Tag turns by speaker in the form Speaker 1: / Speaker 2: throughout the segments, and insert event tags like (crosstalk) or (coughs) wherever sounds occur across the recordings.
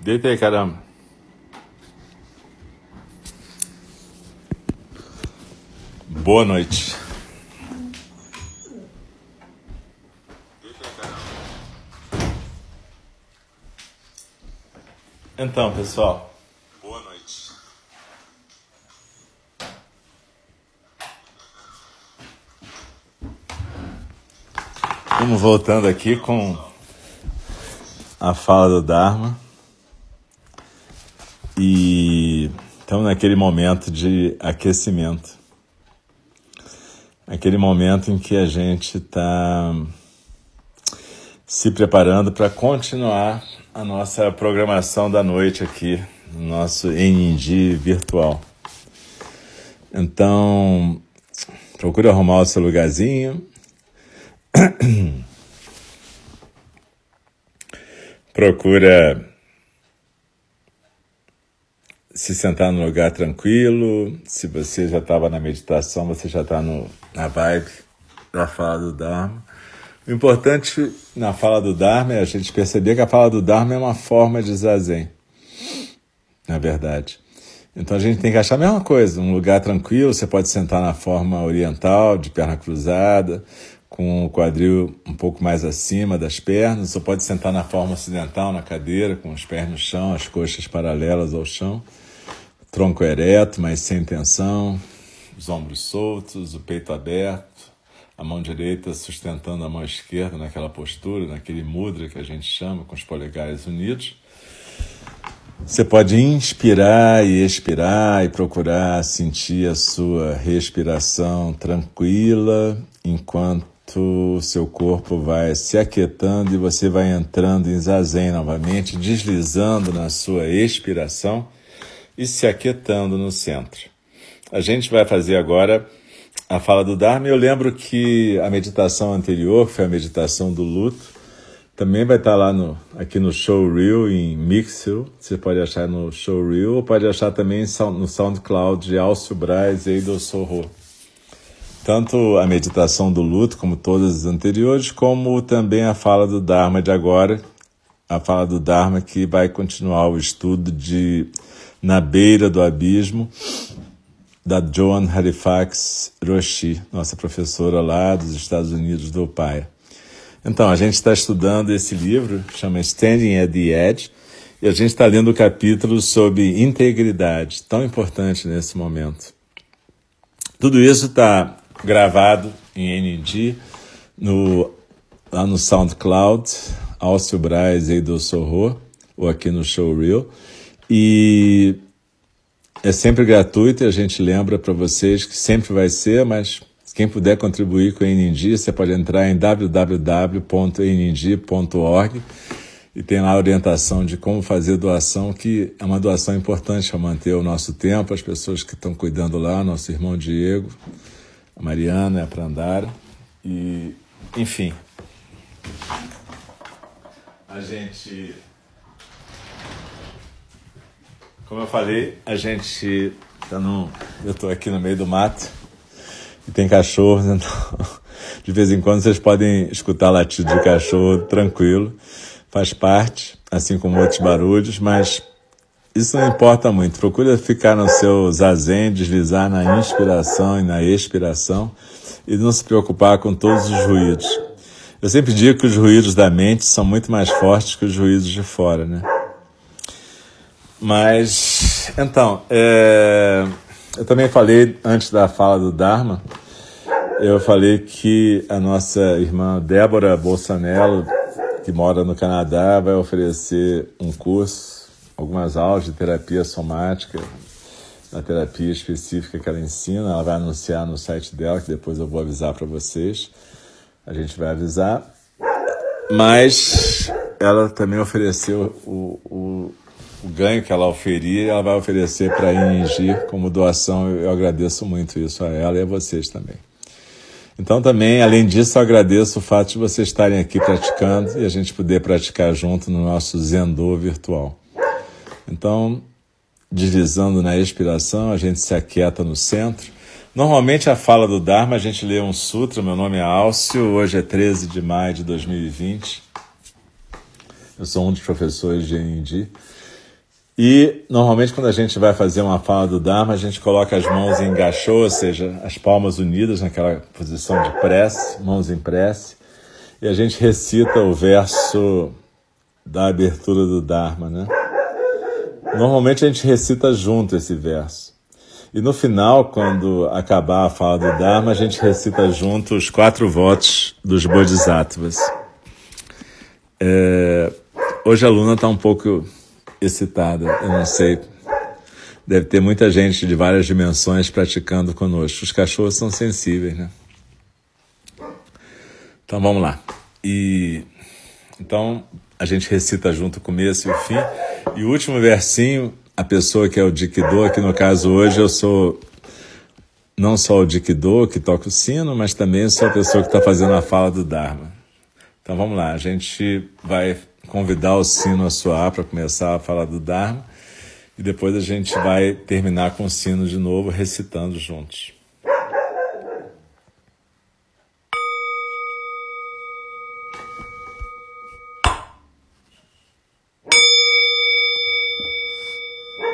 Speaker 1: Deita aí, caramba. Boa noite. Então, pessoal. Boa noite. Vamos voltando aqui com a fala do Dharma. E estamos naquele momento de aquecimento. Aquele momento em que a gente está se preparando para continuar a nossa programação da noite aqui, no nosso NID virtual. Então, procure arrumar o seu lugarzinho. (coughs) Procura se sentar num lugar tranquilo. Se você já estava na meditação, você já está na vibe da fala do Dharma. O importante na fala do Dharma é a gente perceber que a fala do Dharma é uma forma de zazen, na verdade. Então a gente tem que achar a mesma coisa, um lugar tranquilo, você pode sentar na forma oriental, de perna cruzada, com o quadril um pouco mais acima das pernas, ou pode sentar na forma ocidental, na cadeira, com os pés no chão, as coxas paralelas ao chão, tronco ereto, mas sem tensão, os ombros soltos, o peito aberto, a mão direita sustentando a mão esquerda naquela postura, naquele mudra que a gente chama, com os polegares unidos. Você pode inspirar e expirar e procurar sentir a sua respiração tranquila enquanto o seu corpo vai se aquietando e você vai entrando em zazen novamente, deslizando na sua expiração e se aquietando no centro. A gente vai fazer agora a fala do Dharma. Eu lembro que a meditação anterior, que foi a meditação do luto, também vai estar lá no, aqui no Showreel, em Mixel. Você pode achar no Showreel ou pode achar também no SoundCloud de Alcio Braz e Eido Sorro. Tanto a meditação do luto, como todas as anteriores, como também a fala do Dharma de agora, a fala do Dharma que vai continuar o estudo de Na Beira do Abismo, da Joan Halifax Roshi, nossa professora lá dos Estados Unidos do PAI. Então, a gente está estudando esse livro, chama Standing at the Edge, e a gente está lendo o capítulo sobre integridade, tão importante nesse momento. Tudo isso está gravado em ND, no, lá no SoundCloud, Alcio Braz e do Sorro, ou aqui no Showreel. E é sempre gratuito e a gente lembra para vocês que sempre vai ser, mas quem puder contribuir com a NND, você pode entrar em www.nnd.org e tem lá a orientação de como fazer doação, que é uma doação importante para manter o nosso tempo, as pessoas que estão cuidando lá, nosso irmão Diego, Mariana, a Prandara, e enfim. A gente Como eu falei, a gente tá no. Eu estou aqui no meio do mato e tem cachorros, então (laughs) de vez em quando vocês podem escutar latido de cachorro tranquilo, faz parte, assim como outros barulhos, mas isso não importa muito. Procura ficar no seu zazen, deslizar na inspiração e na expiração e não se preocupar com todos os ruídos. Eu sempre digo que os ruídos da mente são muito mais fortes que os ruídos de fora, né? Mas, então, é, eu também falei antes da fala do Dharma, eu falei que a nossa irmã Débora Bolsonaro, que mora no Canadá, vai oferecer um curso, algumas aulas de terapia somática, na terapia específica que ela ensina. Ela vai anunciar no site dela, que depois eu vou avisar para vocês. A gente vai avisar. Mas ela também ofereceu o, o o ganho que ela oferia, ela vai oferecer para a ING como doação. Eu agradeço muito isso a ela e a vocês também. Então, também, além disso, eu agradeço o fato de vocês estarem aqui praticando e a gente poder praticar junto no nosso Zendô virtual. Então, deslizando na expiração, a gente se aquieta no centro. Normalmente, a fala do Dharma, a gente lê um sutra. Meu nome é Álcio, hoje é 13 de maio de 2020. Eu sou um dos professores de Indi. E normalmente quando a gente vai fazer uma fala do Dharma, a gente coloca as mãos em gachô, ou seja, as palmas unidas naquela posição de prece, mãos em prece, e a gente recita o verso da abertura do Dharma, né? Normalmente a gente recita junto esse verso. E no final, quando acabar a fala do Dharma, a gente recita junto os quatro votos dos Bodhisattvas. É, hoje a Luna está um pouco excitada, eu não sei. Deve ter muita gente de várias dimensões praticando conosco. Os cachorros são sensíveis, né? Então vamos lá. E então a gente recita junto o começo e o fim. E o último versinho, a pessoa que é o Dikdo, que no caso hoje eu sou não só o Dikdo que toca o sino, mas também sou a pessoa que está fazendo a fala do Dharma. Então vamos lá, a gente vai convidar o sino a soar para começar a falar do Dharma e depois a gente vai terminar com o sino de novo, recitando juntos.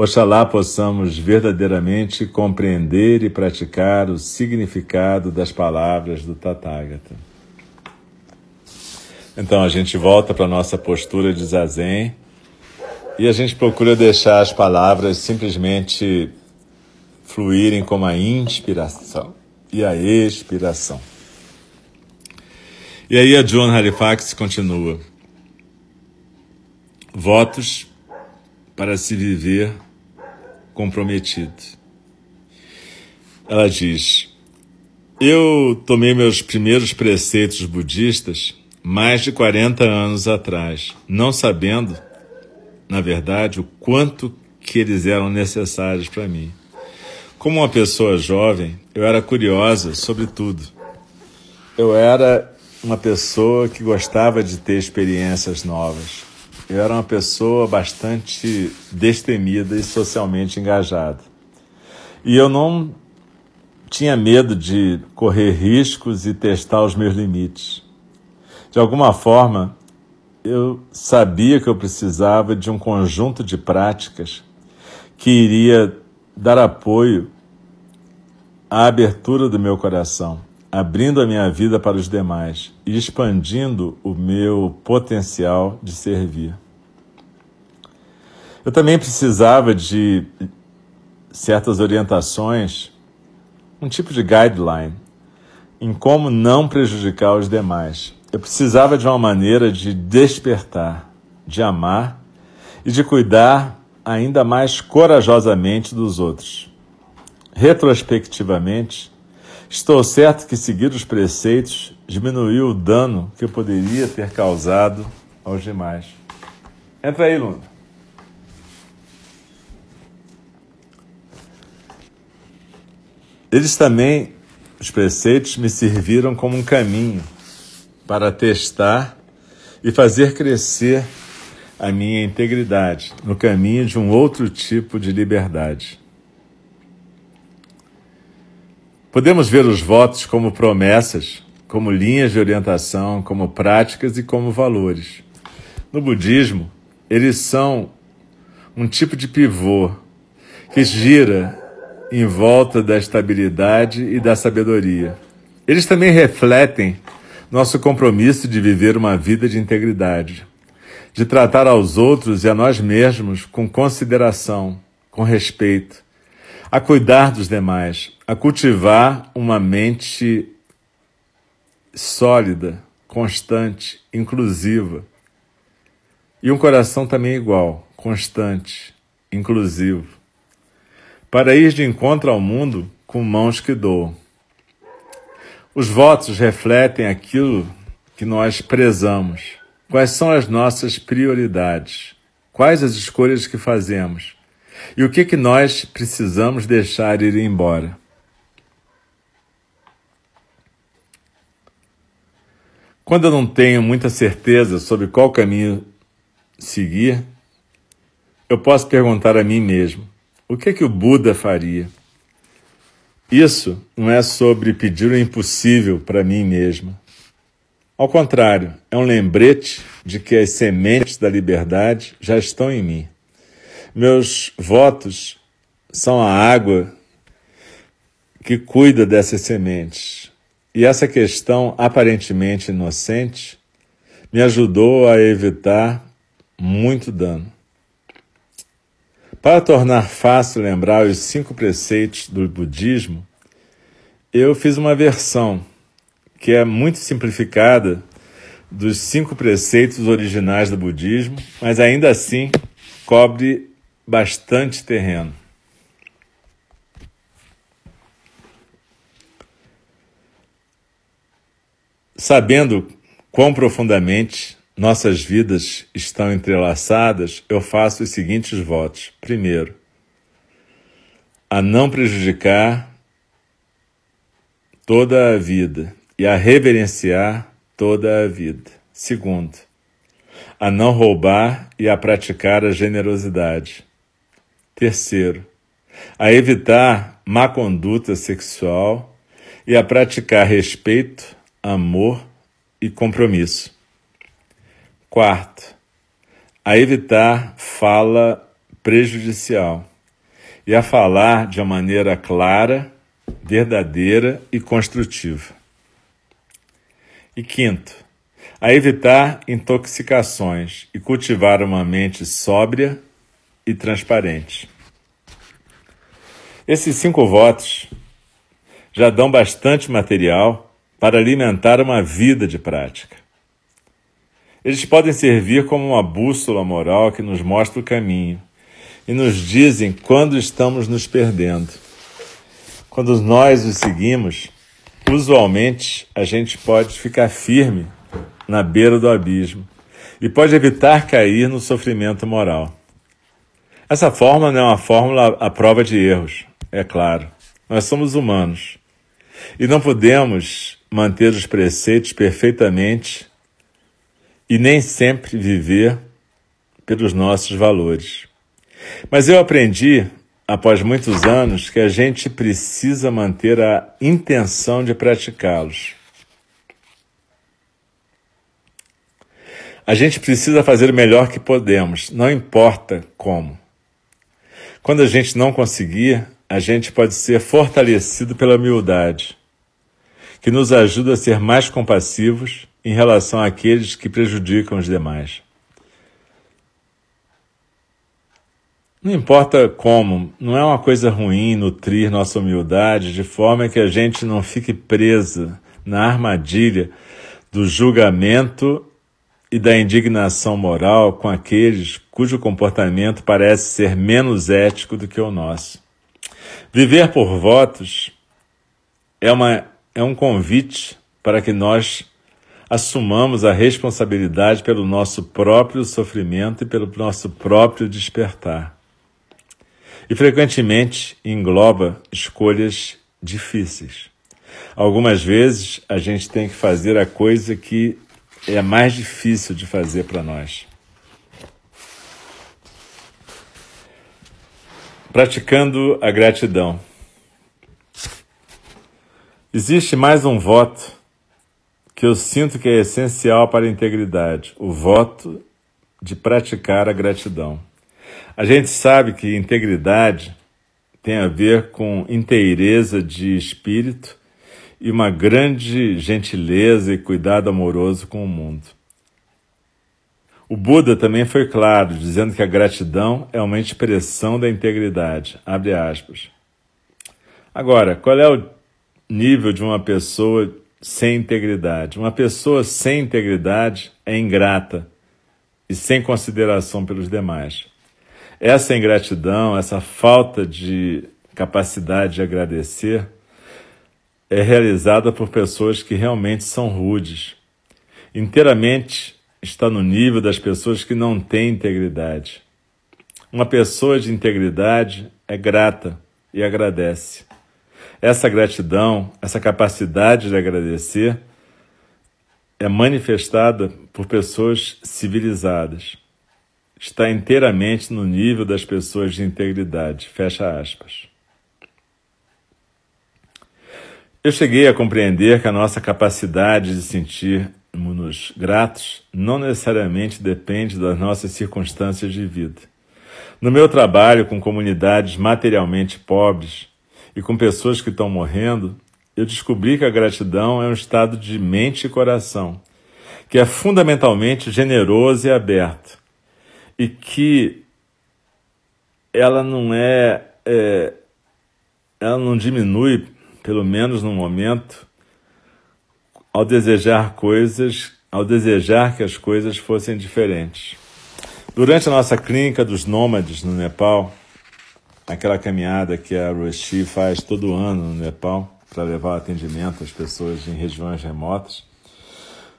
Speaker 1: Oxalá possamos verdadeiramente compreender e praticar o significado das palavras do Tathagata. Então a gente volta para a nossa postura de zazen e a gente procura deixar as palavras simplesmente fluírem como a inspiração e a expiração. E aí a John Halifax continua. Votos para se viver comprometido. Ela diz: Eu tomei meus primeiros preceitos budistas mais de 40 anos atrás, não sabendo, na verdade, o quanto que eles eram necessários para mim. Como uma pessoa jovem, eu era curiosa sobre tudo. Eu era uma pessoa que gostava de ter experiências novas. Eu era uma pessoa bastante destemida e socialmente engajada. E eu não tinha medo de correr riscos e testar os meus limites. De alguma forma, eu sabia que eu precisava de um conjunto de práticas que iria dar apoio à abertura do meu coração abrindo a minha vida para os demais e expandindo o meu potencial de servir. Eu também precisava de certas orientações, um tipo de guideline em como não prejudicar os demais. Eu precisava de uma maneira de despertar, de amar e de cuidar ainda mais corajosamente dos outros. Retrospectivamente, Estou certo que seguir os preceitos diminuiu o dano que eu poderia ter causado aos demais. Entra aí, Luna. Eles também, os preceitos, me serviram como um caminho para testar e fazer crescer a minha integridade no caminho de um outro tipo de liberdade. Podemos ver os votos como promessas, como linhas de orientação, como práticas e como valores. No budismo, eles são um tipo de pivô que gira em volta da estabilidade e da sabedoria. Eles também refletem nosso compromisso de viver uma vida de integridade, de tratar aos outros e a nós mesmos com consideração, com respeito, a cuidar dos demais, a cultivar uma mente sólida, constante, inclusiva. E um coração também igual, constante, inclusivo. Para ir de encontro ao mundo com mãos que doam. Os votos refletem aquilo que nós prezamos. Quais são as nossas prioridades? Quais as escolhas que fazemos? E o que, que nós precisamos deixar ir embora? Quando eu não tenho muita certeza sobre qual caminho seguir, eu posso perguntar a mim mesmo: o que que o Buda faria? Isso não é sobre pedir o impossível para mim mesma. Ao contrário, é um lembrete de que as sementes da liberdade já estão em mim. Meus votos são a água que cuida dessas sementes. E essa questão aparentemente inocente me ajudou a evitar muito dano. Para tornar fácil lembrar os cinco preceitos do budismo, eu fiz uma versão que é muito simplificada dos cinco preceitos originais do budismo, mas ainda assim cobre bastante terreno. Sabendo quão profundamente nossas vidas estão entrelaçadas, eu faço os seguintes votos. Primeiro, a não prejudicar toda a vida e a reverenciar toda a vida. Segundo, a não roubar e a praticar a generosidade. Terceiro, a evitar má conduta sexual e a praticar respeito, amor e compromisso. Quarto, a evitar fala prejudicial e a falar de uma maneira clara, verdadeira e construtiva. E quinto, a evitar intoxicações e cultivar uma mente sóbria e transparente. Esses cinco votos já dão bastante material para alimentar uma vida de prática. Eles podem servir como uma bússola moral que nos mostra o caminho e nos dizem quando estamos nos perdendo. Quando nós os seguimos, usualmente a gente pode ficar firme na beira do abismo e pode evitar cair no sofrimento moral. Essa fórmula não é uma fórmula à prova de erros, é claro. Nós somos humanos e não podemos manter os preceitos perfeitamente e nem sempre viver pelos nossos valores. Mas eu aprendi, após muitos anos, que a gente precisa manter a intenção de praticá-los. A gente precisa fazer o melhor que podemos, não importa como. Quando a gente não conseguir, a gente pode ser fortalecido pela humildade, que nos ajuda a ser mais compassivos em relação àqueles que prejudicam os demais. Não importa como, não é uma coisa ruim nutrir nossa humildade de forma que a gente não fique presa na armadilha do julgamento e da indignação moral com aqueles cujo comportamento parece ser menos ético do que o nosso. Viver por votos é, uma, é um convite para que nós assumamos a responsabilidade pelo nosso próprio sofrimento e pelo nosso próprio despertar. E frequentemente engloba escolhas difíceis. Algumas vezes a gente tem que fazer a coisa que é mais difícil de fazer para nós. Praticando a gratidão. Existe mais um voto que eu sinto que é essencial para a integridade: o voto de praticar a gratidão. A gente sabe que integridade tem a ver com inteireza de espírito e uma grande gentileza e cuidado amoroso com o mundo. O Buda também foi claro, dizendo que a gratidão é uma expressão da integridade. Abre aspas. Agora, qual é o nível de uma pessoa sem integridade? Uma pessoa sem integridade é ingrata e sem consideração pelos demais. Essa ingratidão, essa falta de capacidade de agradecer, é realizada por pessoas que realmente são rudes. Inteiramente está no nível das pessoas que não têm integridade. Uma pessoa de integridade é grata e agradece. Essa gratidão, essa capacidade de agradecer, é manifestada por pessoas civilizadas. Está inteiramente no nível das pessoas de integridade. Fecha aspas. Eu cheguei a compreender que a nossa capacidade de gratos não necessariamente depende das nossas circunstâncias de vida. No meu trabalho com comunidades materialmente pobres e com pessoas que estão morrendo, eu descobri que a gratidão é um estado de mente e coração, que é fundamentalmente generoso e aberto, e que ela não é, é ela não diminui pelo menos no momento, ao desejar coisas, ao desejar que as coisas fossem diferentes. Durante a nossa clínica dos nômades no Nepal, aquela caminhada que a Roshi faz todo ano no Nepal para levar atendimento às pessoas em regiões remotas,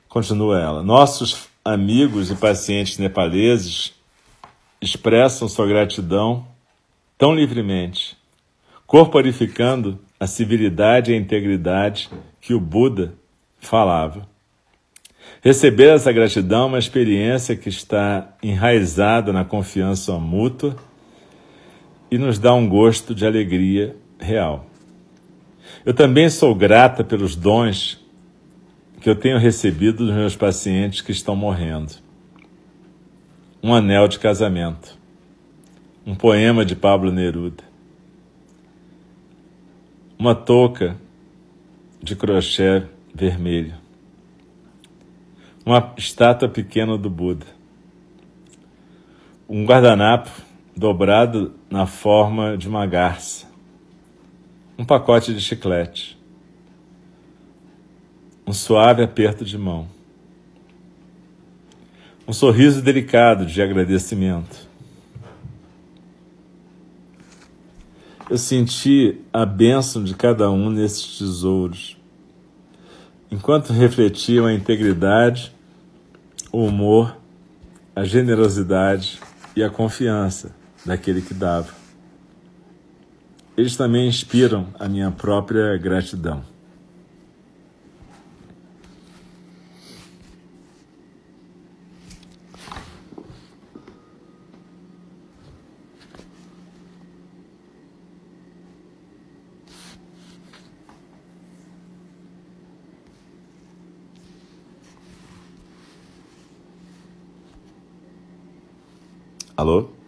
Speaker 1: continua ela. Nossos amigos e pacientes nepaleses expressam sua gratidão tão livremente, corporificando a civilidade e a integridade que o Buda falava. Receber essa gratidão é uma experiência que está enraizada na confiança mútua e nos dá um gosto de alegria real. Eu também sou grata pelos dons que eu tenho recebido dos meus pacientes que estão morrendo. Um anel de casamento, um poema de Pablo Neruda, uma touca de crochê vermelho, uma estátua pequena do Buda, um guardanapo dobrado na forma de uma garça, um pacote de chiclete, um suave aperto de mão, um sorriso delicado de agradecimento. Eu senti a bênção de cada um nesses tesouros, enquanto refletiam a integridade, o humor, a generosidade e a confiança daquele que dava. Eles também inspiram a minha própria gratidão. Alô?